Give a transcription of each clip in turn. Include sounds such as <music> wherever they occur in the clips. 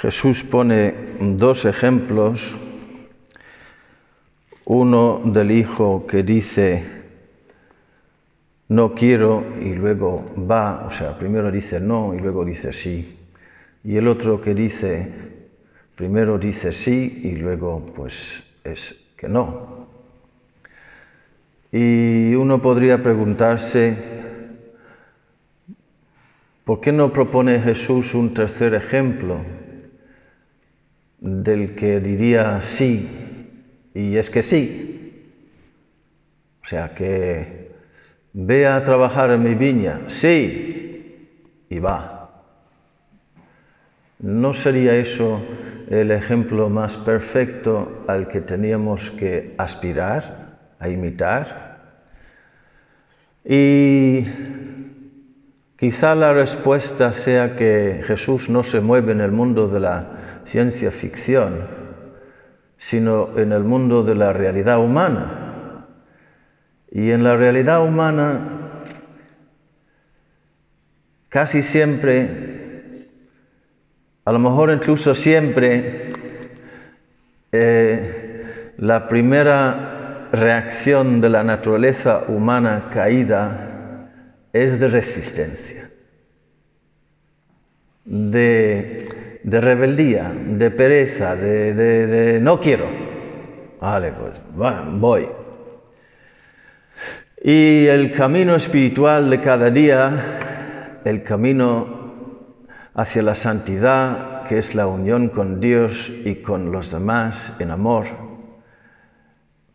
Jesús pone dos ejemplos, uno del hijo que dice, no quiero y luego va, o sea, primero dice no y luego dice sí, y el otro que dice, primero dice sí y luego pues es que no. Y uno podría preguntarse, ¿por qué no propone Jesús un tercer ejemplo del que diría sí y es que sí? O sea, que ve a trabajar en mi viña, sí, y va. ¿No sería eso el ejemplo más perfecto al que teníamos que aspirar, a imitar? Y quizá la respuesta sea que Jesús no se mueve en el mundo de la ciencia ficción, sino en el mundo de la realidad humana. Y en la realidad humana casi siempre a lo mejor incluso siempre eh, la primera reacción de la naturaleza humana caída es de resistencia, de, rebeldía, de pereza, de, de, no quiero. Vale, pues voy. Y el camino espiritual de cada día, el camino hacia la santidad, que es la unión con Dios y con los demás en amor,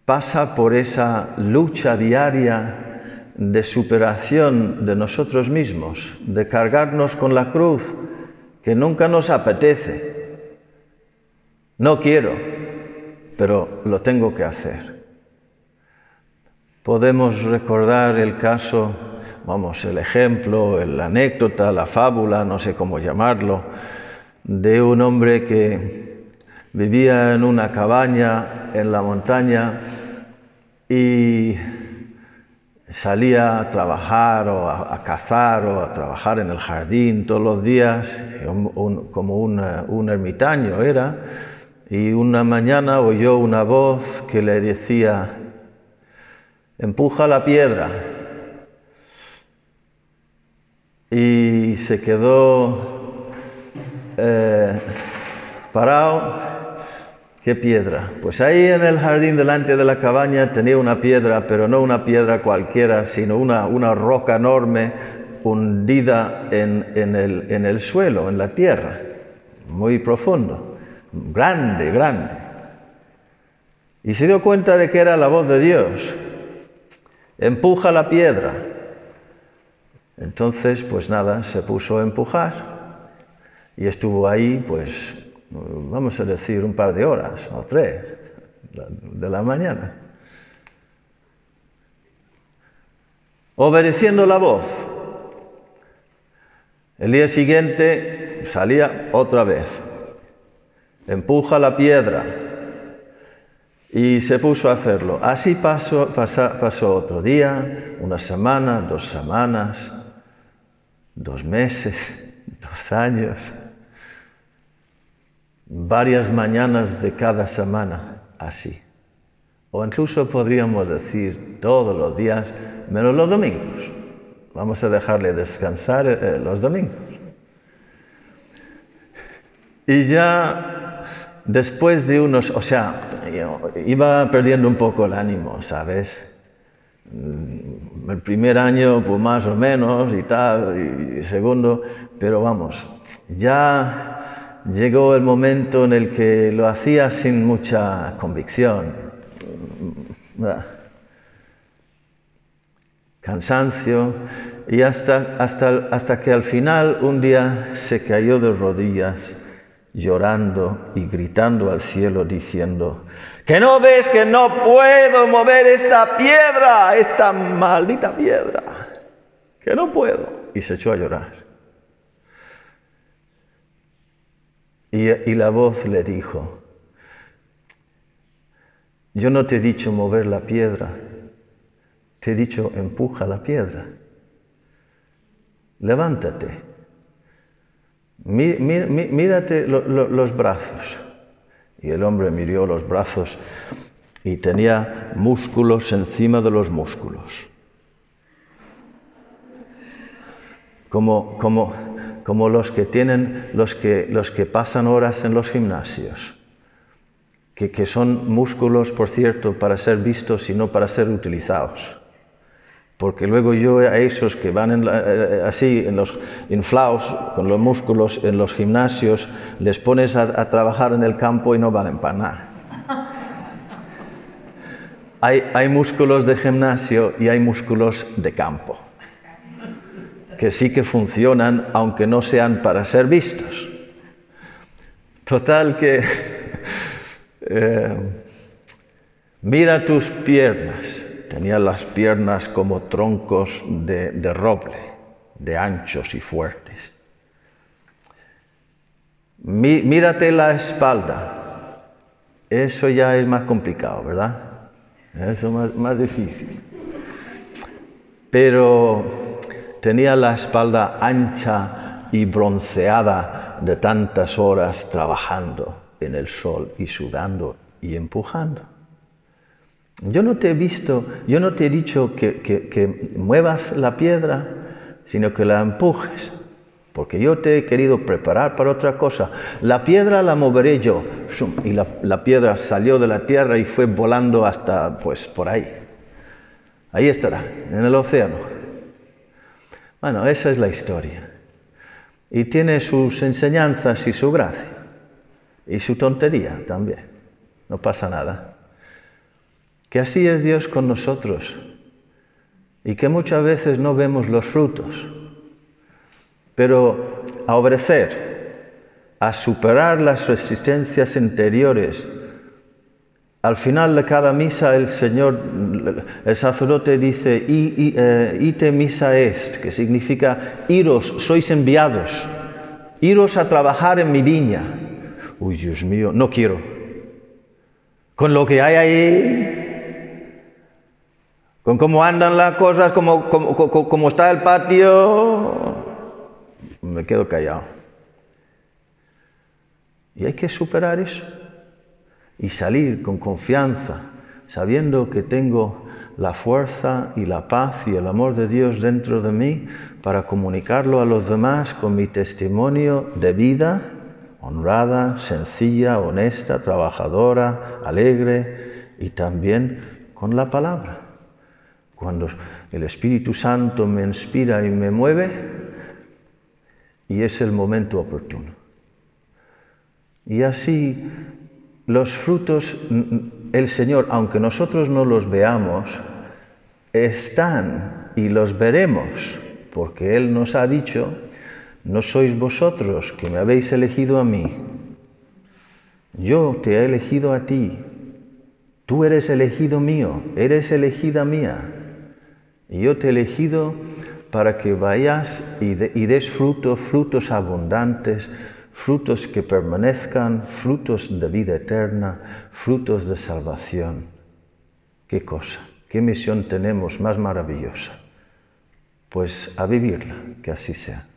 pasa por esa lucha diaria de superación de nosotros mismos, de cargarnos con la cruz que nunca nos apetece. No quiero, pero lo tengo que hacer. Podemos recordar el caso vamos, el ejemplo, la anécdota, la fábula, no sé cómo llamarlo, de un hombre que vivía en una cabaña en la montaña y salía a trabajar o a, cazar o a trabajar en el jardín todos los días, como un ermitaño era, y una mañana oyó una voz que le decía, empuja la piedra, y se quedó eh, parado. ¿Qué piedra? Pues ahí en el jardín delante de la cabaña tenía una piedra, pero no una piedra cualquiera, sino una, una roca enorme hundida en, en, el, en el suelo, en la tierra, muy profundo, grande, grande. Y se dio cuenta de que era la voz de Dios. Empuja la piedra. Entonces, pues nada, se puso a empujar y estuvo ahí, pues, vamos a decir, un par de horas o tres de la mañana. Obedeciendo la voz. El día siguiente salía otra vez. Empuja la piedra. Y se puso a hacerlo. Así pasó, pasó otro día, una semana, dos semanas, dos meses, dos años, varias mañanas de cada semana así. O incluso podríamos decir todos los días, menos los domingos. Vamos a dejarle descansar eh, los domingos. Y ya después de unos, o sea, iba perdiendo un poco el ánimo, ¿sabes? Mm, el primer año, pues más o menos y tal, y segundo, pero vamos, ya llegó el momento en el que lo hacía sin mucha convicción. Cansancio, y hasta, hasta, hasta que al final un día se cayó de rodillas llorando y gritando al cielo diciendo, que no ves que no puedo mover esta piedra, esta maldita piedra, que no puedo. Y se echó a llorar. Y, la voz le dijo, yo no te he dicho mover la piedra, te he dicho empuja la piedra, levántate. mírate los brazos. Y el hombre miró los brazos y tenía músculos encima de los músculos. Como, como, como los que tienen, los que, los que pasan horas en los gimnasios, que, que son músculos, por cierto, para ser vistos y no para ser utilizados. Porque luego yo a esos que van eh, así, en los inflados, con los músculos en los gimnasios, les pones a, trabajar en el campo y no valen para nada. Hay, hay músculos de gimnasio y hay músculos de campo, que sí que funcionan aunque no sean para ser vistos. Total que <laughs> eh, mira tus piernas Tenía las piernas como troncos de, roble, de anchos y fuertes. mírate la espalda. Eso ya es más complicado, ¿verdad? Eso es más difícil. Pero tenía la espalda ancha y bronceada de tantas horas trabajando en el sol y sudando y empujando. Yo no te he visto, yo no te he dicho que, muevas la piedra, sino que la empujes, porque yo te he querido preparar para otra cosa. La piedra la moveré yo. Y la, la, piedra salió de la tierra y fue volando hasta, pues, por ahí. Ahí estará, en el océano. Bueno, esa es la historia. Y tiene sus enseñanzas y su gracia. Y su tontería también. No pasa nada que así es Dios con nosotros y que muchas veces no vemos los frutos, pero a obedecer, a superar las resistencias interiores, al final de cada misa el Señor, el sacerdote dice, eh, ite misa est, que significa iros, sois enviados, iros a trabajar en mi viña. Uy, Dios mío, no quiero. Con lo que hay ahí, con cómo andan las cosas, cómo, está el patio, me quedo callado. Y hay que superar eso y salir con confianza, sabiendo que tengo la fuerza y la paz y el amor de Dios dentro de mí para comunicarlo a los demás con mi testimonio de vida honrada, sencilla, honesta, trabajadora, alegre y también con la palabra. Cuando el Espíritu Santo me inspira y me mueve, y es el momento oportuno. Y así los frutos, el Señor, aunque nosotros no los veamos, están y los veremos, porque Él nos ha dicho, no sois vosotros que me habéis elegido a mí, yo te he elegido a ti, tú eres elegido mío, eres elegida mía. Y yo te he elegido para que vayas y, des frutos, frutos abundantes, frutos que permanezcan, frutos de vida eterna, frutos de salvación. ¿Qué cosa? ¿Qué misión tenemos más maravillosa? Pues a vivirla, que así sea.